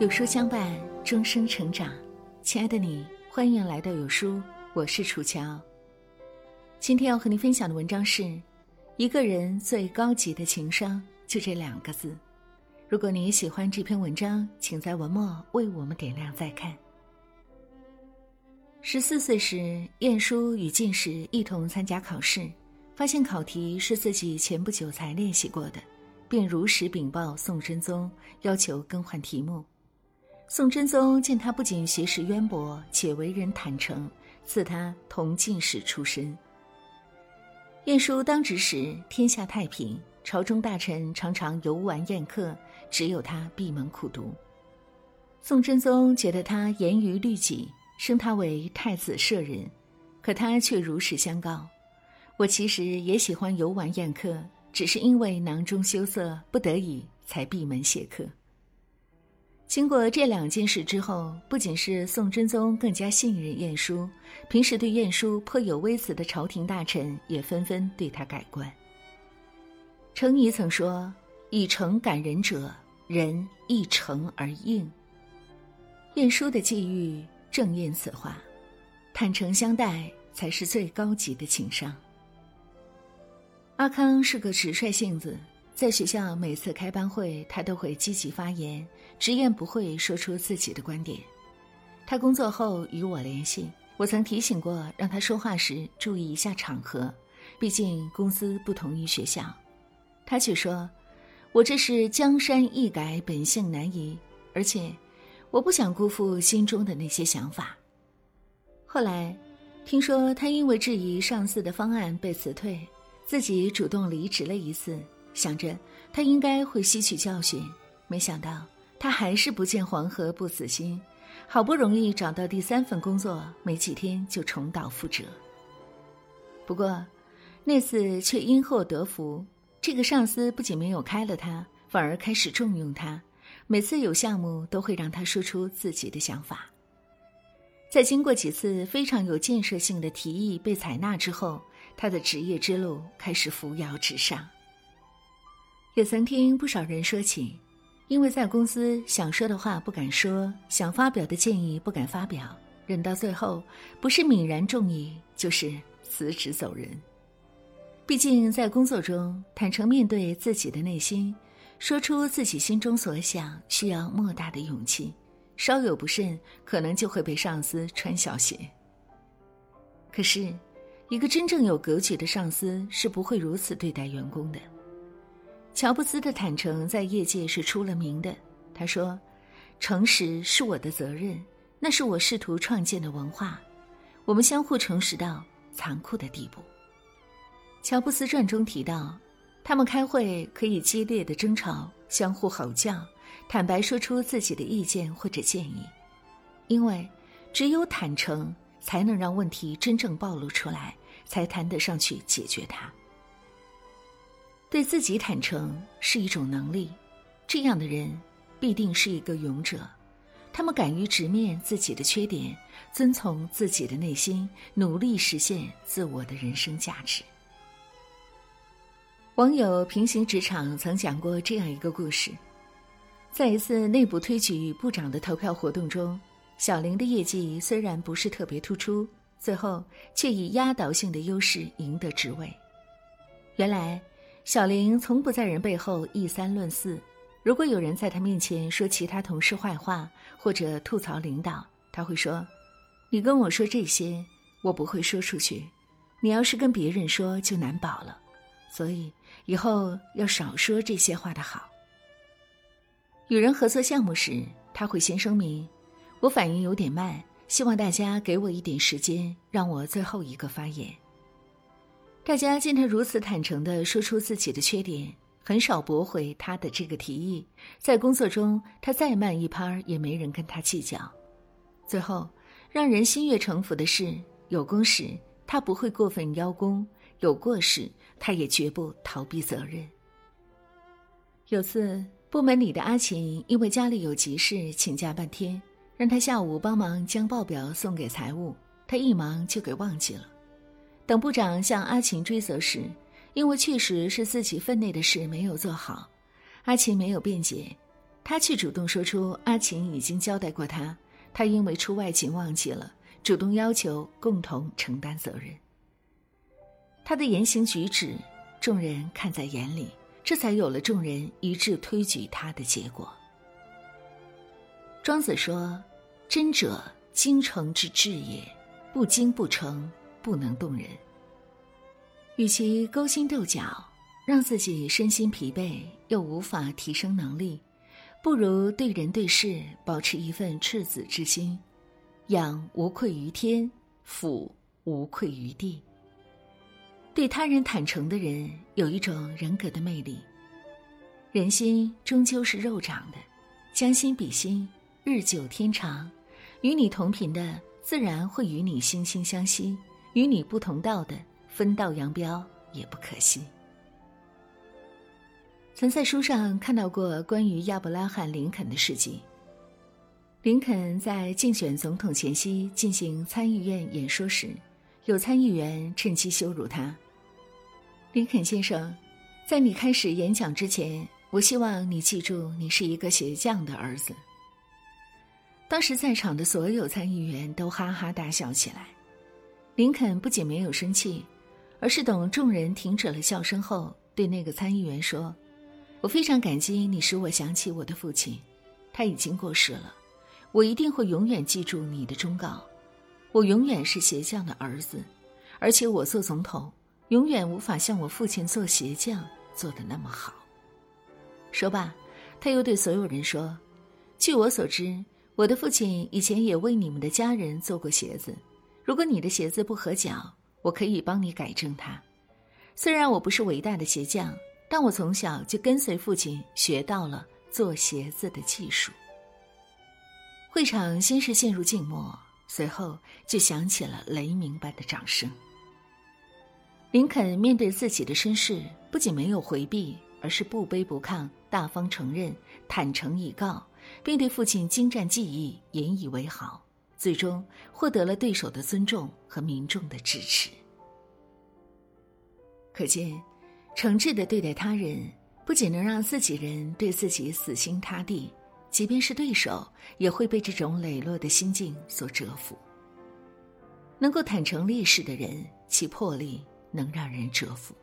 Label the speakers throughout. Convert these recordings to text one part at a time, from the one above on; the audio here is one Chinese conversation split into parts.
Speaker 1: 有书相伴，终生成长。亲爱的你，欢迎来到有书，我是楚乔。今天要和您分享的文章是：一个人最高级的情商，就这两个字。如果你喜欢这篇文章，请在文末为我们点亮再看。十四岁时，晏殊与进士一同参加考试，发现考题是自己前不久才练习过的，便如实禀报宋真宗，要求更换题目。宋真宗见他不仅学识渊博，且为人坦诚，赐他同进士出身。晏殊当职时，天下太平，朝中大臣常常游玩宴客，只有他闭门苦读。宋真宗觉得他严于律己。升他为太子舍人，可他却如实相告：“我其实也喜欢游玩宴客，只是因为囊中羞涩，不得已才闭门谢客。”经过这两件事之后，不仅是宋真宗更加信任晏殊，平时对晏殊颇有微词的朝廷大臣也纷纷对他改观。程颐曾说：“以诚感人者，人亦诚而应。”晏殊的际遇。正应此话，坦诚相待才是最高级的情商。阿康是个直率性子，在学校每次开班会，他都会积极发言，直言不讳说出自己的观点。他工作后与我联系，我曾提醒过让他说话时注意一下场合，毕竟公司不同于学校。他却说：“我这是江山易改，本性难移，而且。”我不想辜负心中的那些想法。后来，听说他因为质疑上司的方案被辞退，自己主动离职了一次，想着他应该会吸取教训，没想到他还是不见黄河不死心，好不容易找到第三份工作，没几天就重蹈覆辙。不过，那次却因祸得福，这个上司不仅没有开了他，反而开始重用他。每次有项目，都会让他说出自己的想法。在经过几次非常有建设性的提议被采纳之后，他的职业之路开始扶摇直上。也曾听不少人说起，因为在公司想说的话不敢说，想发表的建议不敢发表，忍到最后，不是泯然众议，就是辞职走人。毕竟在工作中，坦诚面对自己的内心。说出自己心中所想，需要莫大的勇气，稍有不慎，可能就会被上司穿小鞋。可是，一个真正有格局的上司是不会如此对待员工的。乔布斯的坦诚在业界是出了名的。他说：“诚实是我的责任，那是我试图创建的文化。我们相互诚实到残酷的地步。”乔布斯传中提到。他们开会可以激烈的争吵，相互吼叫，坦白说出自己的意见或者建议，因为只有坦诚才能让问题真正暴露出来，才谈得上去解决它。对自己坦诚是一种能力，这样的人必定是一个勇者，他们敢于直面自己的缺点，遵从自己的内心，努力实现自我的人生价值。网友平行职场曾讲过这样一个故事：在一次内部推举部长的投票活动中，小林的业绩虽然不是特别突出，最后却以压倒性的优势赢得职位。原来，小林从不在人背后议三论四，如果有人在他面前说其他同事坏话或者吐槽领导，他会说：“你跟我说这些，我不会说出去；你要是跟别人说，就难保了。”所以。以后要少说这些话的好。与人合作项目时，他会先声明：“我反应有点慢，希望大家给我一点时间，让我最后一个发言。”大家见他如此坦诚地说出自己的缺点，很少驳回他的这个提议。在工作中，他再慢一拍儿也没人跟他计较。最后，让人心悦诚服的是，有功时他不会过分邀功。有过时，他也绝不逃避责任。有次，部门里的阿琴因为家里有急事请假半天，让他下午帮忙将报表送给财务，他一忙就给忘记了。等部长向阿琴追责时，因为确实是自己分内的事没有做好，阿琴没有辩解，他却主动说出阿琴已经交代过他，他因为出外勤忘记了，主动要求共同承担责任。他的言行举止，众人看在眼里，这才有了众人一致推举他的结果。庄子说：“真者，精诚之至也，不精不诚，不能动人。”与其勾心斗角，让自己身心疲惫，又无法提升能力，不如对人对事保持一份赤子之心，养无愧于天，俯无愧于地。对他人坦诚的人，有一种人格的魅力。人心终究是肉长的，将心比心。日久天长，与你同频的自然会与你惺惺相惜；与你不同道的，分道扬镳也不可惜。曾在书上看到过关于亚伯拉罕·林肯的事迹。林肯在竞选总统前夕进行参议院演说时，有参议员趁机羞辱他。林肯先生，在你开始演讲之前，我希望你记住，你是一个鞋匠的儿子。当时在场的所有参议员都哈哈大笑起来。林肯不仅没有生气，而是等众人停止了笑声后，对那个参议员说：“我非常感激你使我想起我的父亲，他已经过世了。我一定会永远记住你的忠告。我永远是鞋匠的儿子，而且我做总统永远无法像我父亲做鞋匠做的那么好。”说罢，他又对所有人说：“据我所知。”我的父亲以前也为你们的家人做过鞋子，如果你的鞋子不合脚，我可以帮你改正它。虽然我不是伟大的鞋匠，但我从小就跟随父亲学到了做鞋子的技术。会场先是陷入静默，随后就响起了雷鸣般的掌声。林肯面对自己的身世，不仅没有回避，而是不卑不亢，大方承认，坦诚以告。并对父亲精湛技艺引以为豪，最终获得了对手的尊重和民众的支持。可见，诚挚的对待他人，不仅能让自己人对自己死心塌地，即便是对手，也会被这种磊落的心境所折服。能够坦诚立事的人，其魄力能让人折服。《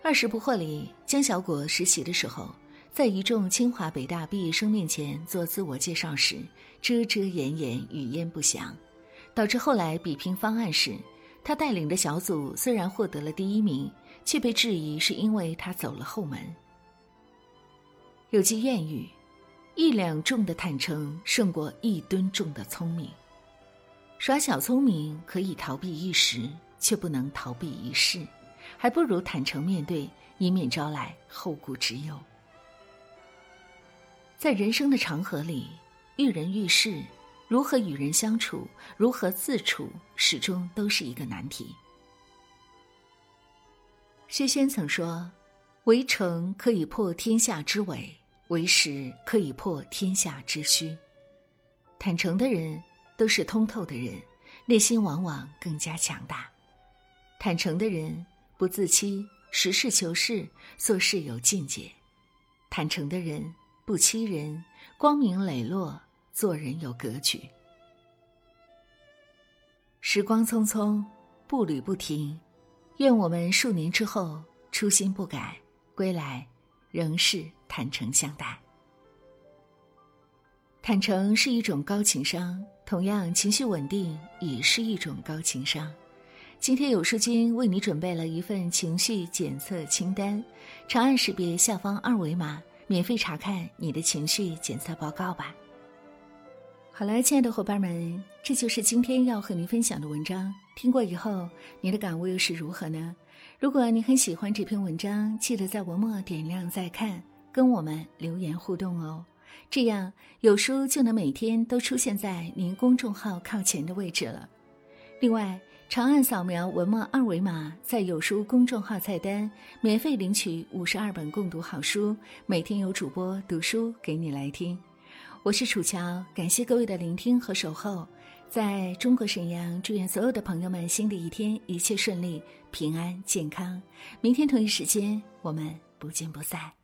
Speaker 1: 二十不惑》里，江小果实习的时候。在一众清华北大毕业生面前做自我介绍时，遮遮掩掩、语焉不详，导致后来比拼方案时，他带领的小组虽然获得了第一名，却被质疑是因为他走了后门。有句谚语：“一两重的坦诚胜过一吨重的聪明。”耍小聪明可以逃避一时，却不能逃避一世，还不如坦诚面对，以免招来后顾之忧。在人生的长河里，遇人遇事，如何与人相处，如何自处，始终都是一个难题。薛轩曾说：“围城可以破天下之伪，为实可以破天下之虚。”坦诚的人都是通透的人，内心往往更加强大。坦诚的人不自欺，实事求是，做事有境界。坦诚的人。不欺人，光明磊落，做人有格局。时光匆匆，步履不停，愿我们数年之后初心不改，归来仍是坦诚相待。坦诚是一种高情商，同样情绪稳定也是一种高情商。今天有书君为你准备了一份情绪检测清单，长按识别下方二维码。免费查看你的情绪检测报告吧。好了，亲爱的伙伴们，这就是今天要和您分享的文章。听过以后，您的感悟又是如何呢？如果你很喜欢这篇文章，记得在文末点亮再看，跟我们留言互动哦。这样有书就能每天都出现在您公众号靠前的位置了。另外，长按扫描文末二维码，在有书公众号菜单免费领取五十二本共读好书，每天有主播读书给你来听。我是楚乔，感谢各位的聆听和守候。在中国沈阳，祝愿所有的朋友们新的一天一切顺利、平安健康。明天同一时间，我们不见不散。